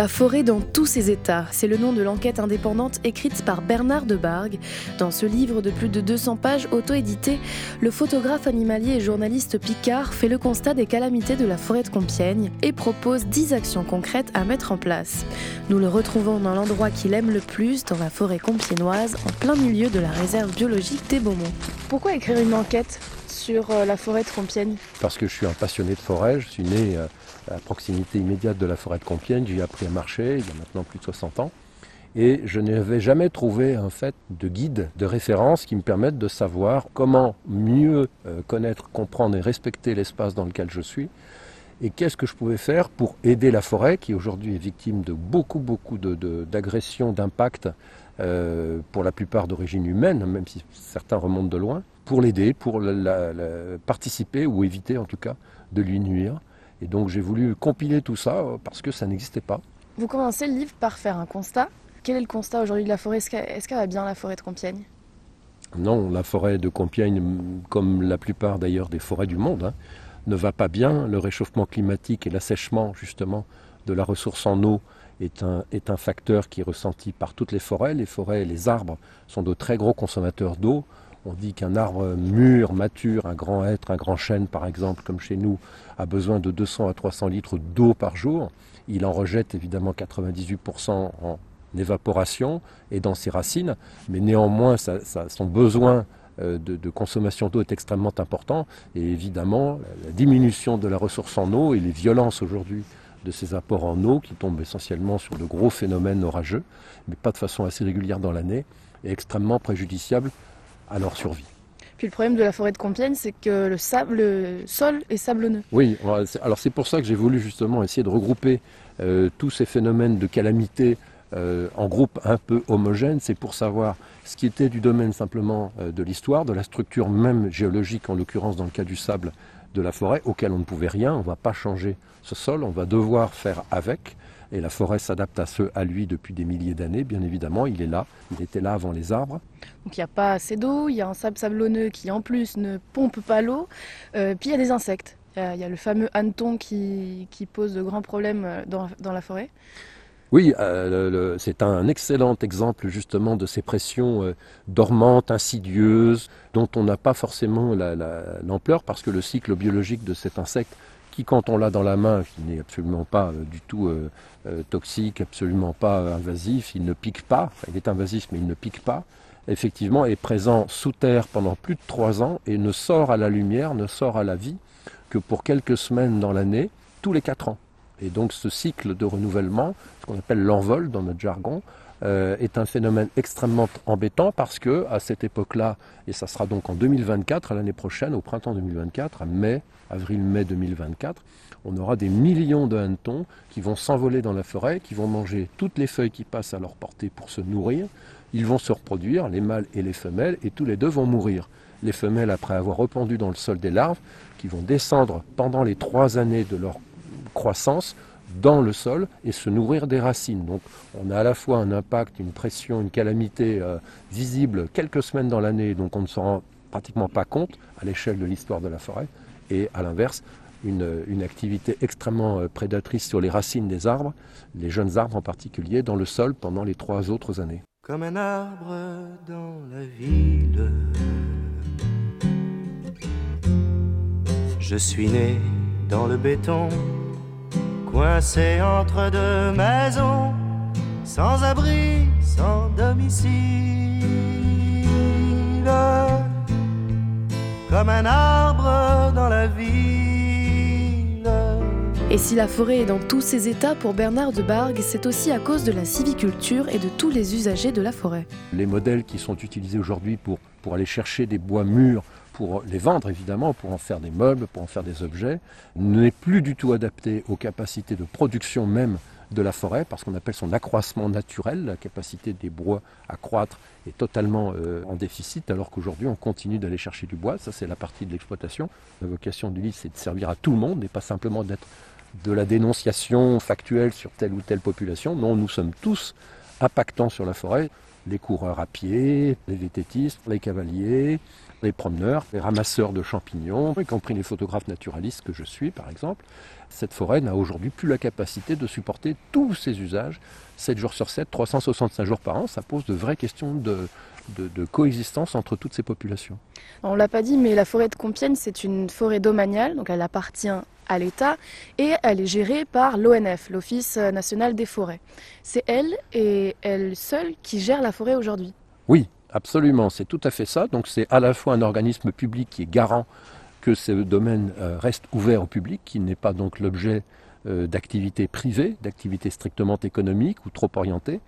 La forêt dans tous ses états, c'est le nom de l'enquête indépendante écrite par Bernard de Bargue. Dans ce livre de plus de 200 pages auto-édité, le photographe animalier et journaliste Picard fait le constat des calamités de la forêt de Compiègne et propose 10 actions concrètes à mettre en place. Nous le retrouvons dans l'endroit qu'il aime le plus, dans la forêt compiénoise, en plein milieu de la réserve biologique des Beaumont. Pourquoi écrire une enquête? Sur euh, la forêt de Compiègne Parce que je suis un passionné de forêt, je suis né euh, à proximité immédiate de la forêt de Compiègne. J'ai appris à marcher il y a maintenant plus de 60 ans. Et je n'avais jamais trouvé en fait de guide, de référence qui me permette de savoir comment mieux euh, connaître, comprendre et respecter l'espace dans lequel je suis. Et qu'est-ce que je pouvais faire pour aider la forêt, qui aujourd'hui est victime de beaucoup, beaucoup d'agressions, d'impacts, euh, pour la plupart d'origine humaine, même si certains remontent de loin, pour l'aider, pour participer ou éviter en tout cas de lui nuire. Et donc j'ai voulu compiler tout ça euh, parce que ça n'existait pas. Vous commencez le livre par faire un constat. Quel est le constat aujourd'hui de la forêt? Est-ce qu'elle va bien la forêt de Compiègne? Non, la forêt de Compiègne, comme la plupart d'ailleurs des forêts du monde, hein, ne va pas bien. Le réchauffement climatique et l'assèchement justement de la ressource en eau est un, facteur qui est ressenti par toutes les forêts. Les forêts et les arbres sont de très gros consommateurs d'eau. On dit qu'un arbre mûr, mature, un grand hêtre, un grand chêne par exemple, comme chez nous, a besoin de 200 à 300 litres d'eau par jour. Il en rejette évidemment 98% en évaporation et dans ses racines, mais néanmoins son besoin euh, de, consommation d'eau est extrêmement important et évidemment la diminution de la ressource en eau et les violences aujourd'hui de ces apports en eau qui tombent essentiellement sur de gros phénomènes orageux, mais pas de façon assez régulière dans l'année, est extrêmement préjudiciable à leur survie. Puis le problème de la forêt de Compiègne, c'est que le, sable, le sol est sablonneux. Oui, alors c'est pour ça que j'ai voulu justement essayer de regrouper euh, tous ces phénomènes de calamité euh, en groupes un peu homogènes. C'est pour savoir ce qui était du domaine simplement euh, de l'histoire, de la structure même géologique, en l'occurrence dans le cas du sable de la forêt, auquel on ne pouvait rien. On ne va pas changer ce sol, on va devoir faire avec et la forêt s'adapte à ce à lui depuis des milliers d'années, bien évidemment, il est là, il était là avant les arbres. Donc il n'y a pas assez d'eau, il y a un sable sablonneux qui en plus ne pompe pas l'eau, euh, puis il y a des insectes. Il y, a, le fameux hanneton qui, pose de grands problèmes dans, la forêt. Oui, euh, c'est un excellent exemple justement de ces pressions dormantes, insidieuses, dont on n'a pas forcément l'ampleur parce que le cycle biologique de cet insecte qui, quand on l'a dans la main, qui n'est absolument pas euh, du tout euh, euh, toxique, absolument pas invasif, il ne pique pas, il est invasif mais il ne pique pas, effectivement est présent sous terre pendant plus de trois ans et ne sort à la lumière, ne sort à la vie que pour quelques semaines dans l'année, tous les quatre ans. Et donc ce cycle de renouvellement, ce qu'on appelle l'envol dans notre jargon, euh, est un phénomène extrêmement embêtant parce que à cette époque-là, et ça sera donc en 2024, à l'année prochaine, au printemps 2024, à mai, avril-mai 2024, on aura des millions de hannetons qui vont s'envoler dans la forêt, qui vont manger toutes les feuilles qui passent à leur portée pour se nourrir. Ils vont se reproduire, les mâles et les femelles, et tous les deux vont mourir. Les femelles, après avoir rependu dans le sol des larves, qui vont descendre pendant les trois années de leur croissance, dans le sol et se nourrir des racines. Donc on a à la fois un impact, une pression, une calamité euh, visible quelques semaines dans l'année, donc on ne s'en rend pratiquement pas compte à l'échelle de l'histoire de la forêt, et à l'inverse, une, activité extrêmement euh, prédatrice sur les racines des arbres, les jeunes arbres en particulier, dans le sol pendant les trois autres années. Comme un arbre dans la ville, je suis né dans le béton coincé entre deux maisons, sans abri, sans domicile, comme un arbre dans la ville. Et si la forêt est dans tous ses états pour Bernard de Bargue, c'est aussi à cause de la civiculture et de tous les usagers de la forêt. Les modèles qui sont utilisés aujourd'hui pour, pour aller chercher des bois mûrs pour les vendre évidemment, pour en faire des meubles, pour en faire des objets, n'est plus du tout adapté aux capacités de production même de la forêt, parce qu'on appelle son accroissement naturel, la capacité des bois à croître est totalement euh, en déficit, alors qu'aujourd'hui on continue d'aller chercher du bois, ça c'est la partie de l'exploitation. La vocation du livre c'est de servir à tout le monde et pas simplement d'être de la dénonciation factuelle sur telle ou telle population. Non, nous sommes tous impactants sur la forêt les coureurs à pied, les vététistes, les cavaliers, les promeneurs, les ramasseurs de champignons, y compris les photographes naturalistes que je suis par exemple. Cette forêt n'a aujourd'hui plus la capacité de supporter tous ces usages 7 jours sur 7, 365 jours par an. Ça pose de vraies questions de, de, coexistence entre toutes ces populations. On ne l'a pas dit, mais la forêt de Compiègne, c'est une forêt domaniale, donc elle appartient à l'État et elle est gérée par l'ONF, l'Office national des forêts. C'est elle et elle seule qui gère la forêt aujourd'hui. Oui, absolument, c'est tout à fait ça. Donc c'est à la fois un organisme public qui est garant que ce domaine euh, reste ouvert au public, qui n'est pas donc l'objet euh, d'activités privées, d'activités strictement économiques ou trop orientées.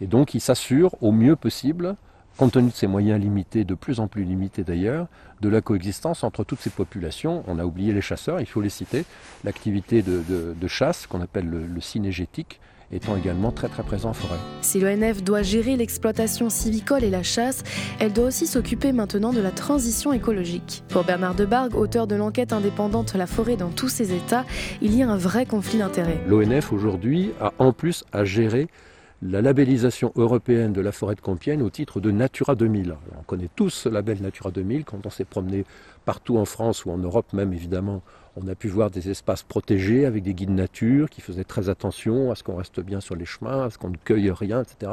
Et donc il s'assure au mieux possible compte tenu de ses moyens limités, de plus en plus limités d'ailleurs, de la coexistence entre toutes ces populations. On a oublié les chasseurs, il faut les citer. L'activité de, chasse, qu'on appelle le, le synégétique, étant également très très présent en forêt. Si l'ONF doit gérer l'exploitation civicole et la chasse, elle doit aussi s'occuper maintenant de la transition écologique. Pour Bernard Debargue, auteur de l'enquête indépendante La forêt dans tous ses états, il y a un vrai conflit d'intérêts. L'ONF aujourd'hui a en plus à gérer la labellisation européenne de la forêt de Compiègne au titre de Natura 2000. on connaît tous ce label Natura 2000 quand on s'est promené partout en France ou en Europe même évidemment. On a pu voir des espaces protégés avec des guides nature qui faisaient très attention à ce qu'on reste bien sur les chemins, à ce qu'on ne cueille rien, etc.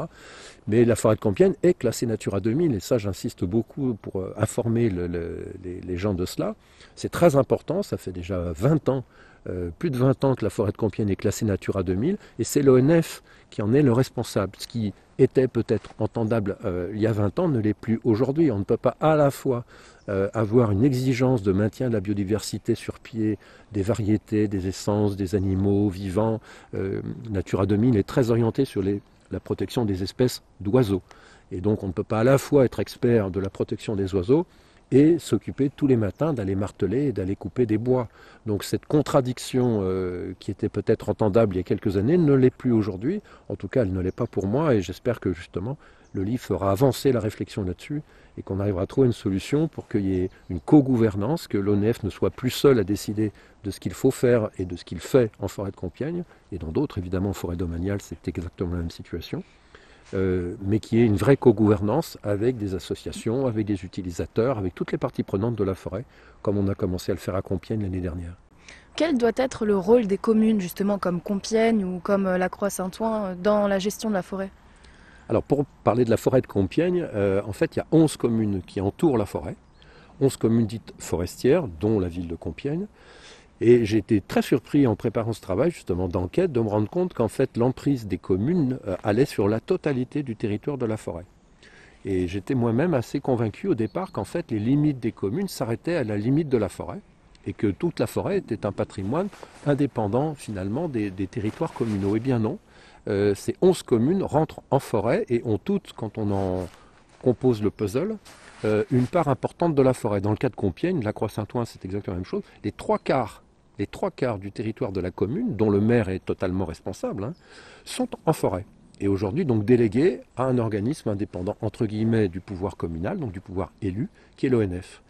Mais la forêt de Compiègne est classée Natura 2000 et ça j'insiste beaucoup pour euh, informer les gens de cela. C'est très important, ça fait déjà 20 ans euh, plus de 20 ans que la forêt de Compiègne est classée Natura 2000, et c'est l'ONF qui en est le responsable. Ce qui était peut-être entendable euh, il y a 20 ans ne l'est plus aujourd'hui. On ne peut pas à la fois euh, avoir une exigence de maintien de la biodiversité sur pied, des variétés, des essences, des animaux vivants. Natura 2000 est très orienté sur la protection des espèces d'oiseaux. Et donc on ne peut pas à la fois être expert de la protection des oiseaux et s'occuper tous les matins d'aller marteler et d'aller couper des bois. Donc cette contradiction euh, qui était peut-être entendable il y a quelques années ne l'est plus aujourd'hui. En tout cas, elle ne l'est pas pour moi et j'espère que justement le livre fera avancer la réflexion là-dessus et qu'on arrivera à trouver une solution pour qu'il y ait une co-gouvernance, que l'ONF ne soit plus seul à décider de ce qu'il faut faire et de ce qu'il fait en forêt de Compiègne, et dans d'autres, évidemment, en forêt domaniale, c'est exactement la même situation. Euh, mais qui est une vraie co-gouvernance avec des associations, avec des utilisateurs, avec toutes les parties prenantes de la forêt, comme on a commencé à le faire à Compiègne l'année dernière. Quel doit être le rôle des communes, justement, comme Compiègne ou comme euh, la Croix-Saint-Ouen, euh, dans la gestion de la forêt? Alors, pour parler de la forêt de Compiègne, en fait, il y a 11 communes qui entourent la forêt, 11 communes dites forestières, dont la ville de Compiègne. Et j'ai été très surpris en préparant ce travail justement d'enquête de me rendre compte qu'en fait l'emprise des communes euh, allait sur la totalité du territoire de la forêt. Et j'étais moi-même assez convaincu au départ qu'en fait les limites des communes s'arrêtaient à la limite de la forêt et que toute la forêt était un patrimoine indépendant finalement des, territoires communaux. Eh bien non, euh, ces 11 communes rentrent en forêt et ont toutes, quand on en compose le puzzle, euh, une part importante de la forêt. Dans le cas de Compiègne, la Croix-Saint-Ouen, c'est exactement la même chose. Les trois quarts les trois quarts du territoire de la commune, dont le maire est totalement responsable, hein, sont en forêt. Et aujourd'hui donc délégués à un organisme indépendant, entre guillemets, du pouvoir communal, donc du pouvoir élu, qui est l'ONF.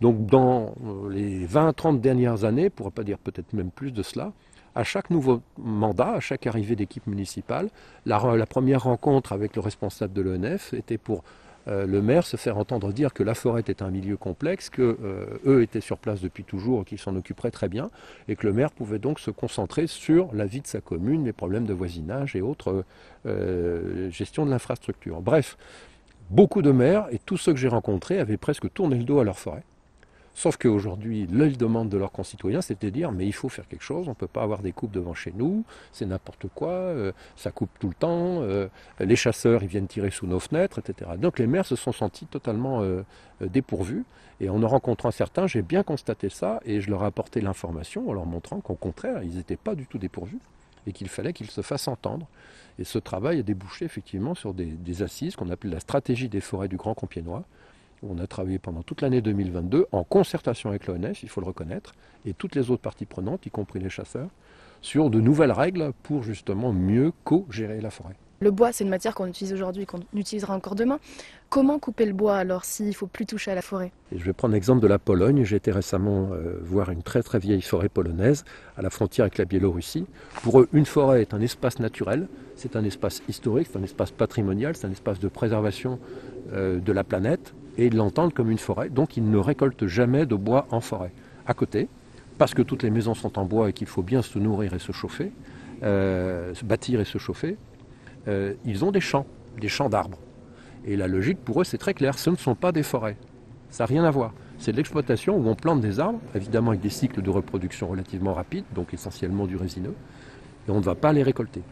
Donc dans euh, les 20-30 dernières années, pour ne pas dire peut-être même plus de cela, à chaque nouveau mandat, à chaque arrivée d'équipe municipale, la, première rencontre avec le responsable de l'ONF était pour euh, le maire se faire entendre dire que la forêt était un milieu complexe, que euh, eux étaient sur place depuis toujours qu'ils s'en occuperaient très bien, et que le maire pouvait donc se concentrer sur la vie de sa commune, les problèmes de voisinage et autres euh, gestion de l'infrastructure. Bref, beaucoup de maires et tous ceux que j'ai rencontrés avaient presque tourné le dos à leur forêt. Sauf qu'aujourd'hui, l'œil demande de leurs concitoyens, c'est de dire mais il faut faire quelque chose, on ne peut pas avoir des coupes devant chez nous, c'est n'importe quoi, euh, ça coupe tout le temps, euh, les chasseurs ils viennent tirer sous nos fenêtres, etc. Donc les maires se sont sentis totalement euh, dépourvus. Et en en rencontrant certains, j'ai bien constaté ça et je leur ai apporté l'information en leur montrant qu'au contraire, ils n'étaient pas du tout dépourvus et qu'il fallait qu'ils se fassent entendre. Et ce travail a débouché effectivement sur des, des assises qu'on appelle la stratégie des forêts du Grand Compiègnois on a travaillé pendant toute l'année 2022 en concertation avec l'ONF, il faut le reconnaître, et toutes les autres parties prenantes, y compris les chasseurs, sur de nouvelles règles pour justement mieux co-gérer la forêt. Le bois, c'est une matière qu'on utilise aujourd'hui, qu'on utilisera encore demain. Comment couper le bois alors s'il ne faut plus toucher à la forêt? Je vais prendre l'exemple de la Pologne. J'ai été récemment euh, voir une très très vieille forêt polonaise à la frontière avec la Biélorussie. Pour eux, une forêt est un espace naturel, c'est un espace historique, c'est un espace patrimonial, c'est un espace de préservation euh, de la planète et ils l'entendent comme une forêt. Donc ils ne récoltent jamais de bois en forêt. À côté, parce que toutes les maisons sont en bois et qu'il faut bien se nourrir et se chauffer, euh, se bâtir et se chauffer, euh, ils ont des champs, des champs d'arbres. Et la logique pour eux, c'est très clair, ce ne sont pas des forêts. Ça n'a rien à voir. C'est de l'exploitation où on plante des arbres, évidemment avec des cycles de reproduction relativement rapides, donc essentiellement du résineux, et on ne va pas les récolter.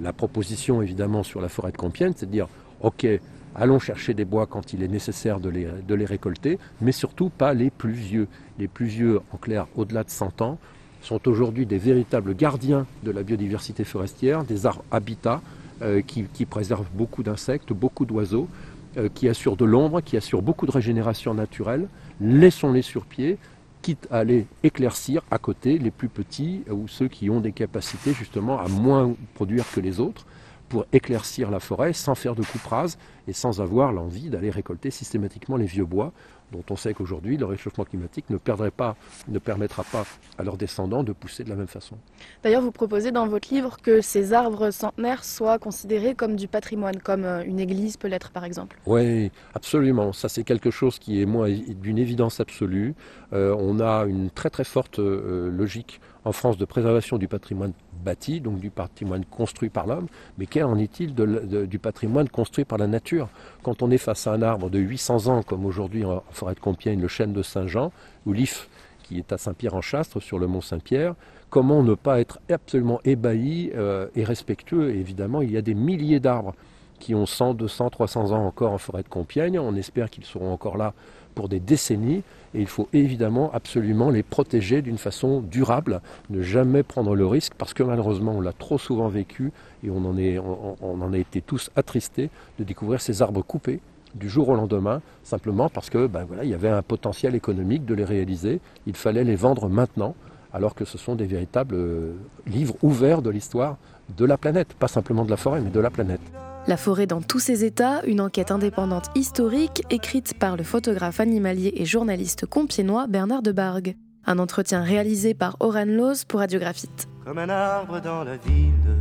La proposition, évidemment, sur la forêt de Compiègne, c'est de dire, OK, allons chercher des bois quand il est nécessaire de les, récolter, mais surtout pas les plus vieux. Les plus vieux, en clair, au-delà de 100 ans, sont aujourd'hui des véritables gardiens de la biodiversité forestière, des habitats, euh, qui, préserve beaucoup d'insectes, beaucoup d'oiseaux, euh, qui assurent de l'ombre, qui assurent beaucoup de régénération naturelle. Laissons-les sur pied, quitte à les éclaircir à côté, les plus petits ou ceux qui ont des capacités justement à moins produire que les autres pour éclaircir la forêt sans faire de coupe rase et sans avoir l'envie d'aller récolter systématiquement les vieux bois dont on sait qu'aujourd'hui le réchauffement climatique ne, perdrait pas, ne permettra pas à leurs descendants de pousser de la même façon. D'ailleurs, vous proposez dans votre livre que ces arbres centenaires soient considérés comme du patrimoine, comme euh, une église peut l'être par exemple. Oui, absolument. Ça c'est quelque chose qui est moi d'une évidence absolue. Euh, on a une très très forte euh, logique en France de préservation du patrimoine bâti, donc du patrimoine construit par l'homme, mais qu'en est-il du patrimoine construit par la nature? Quand on est face à un arbre de 800 ans, comme aujourd'hui en forêt de Compiègne, le chêne de Saint-Jean, ou l'if qui est à Saint-Pierre-en-Chastre, sur le mont Saint-Pierre, comment ne pas être absolument ébahi euh, et respectueux? Évidemment, il y a des milliers d'arbres qui ont 100, 200, 300 ans encore en forêt de Compiègne. On espère qu'ils seront encore là pour des décennies. Et il faut évidemment absolument les protéger d'une façon durable, ne jamais prendre le risque parce que malheureusement on l'a trop souvent vécu et on en, est, on, en a été tous attristés de découvrir ces arbres coupés du jour au lendemain, simplement parce que ben voilà, il y avait un potentiel économique de les réaliser, il fallait les vendre maintenant, alors que ce sont des véritables euh, livres ouverts de l'histoire de la planète, pas simplement de la forêt, mais de la planète. La forêt dans tous ses états, une enquête indépendante historique écrite par le photographe animalier et journaliste compiénois Bernard de Bargue. Un entretien réalisé par Oran Loz pour Radiographite. Comme un arbre dans la ville,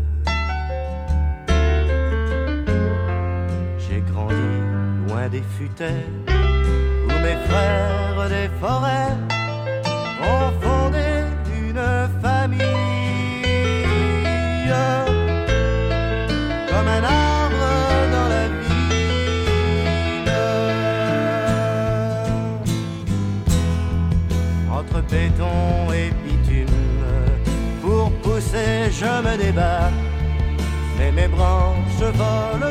des futaies où mes frères des forêts ont fondé une famille. Comme un arbre béton et bitume. Pour pousser, je me débat, mais mes branches volent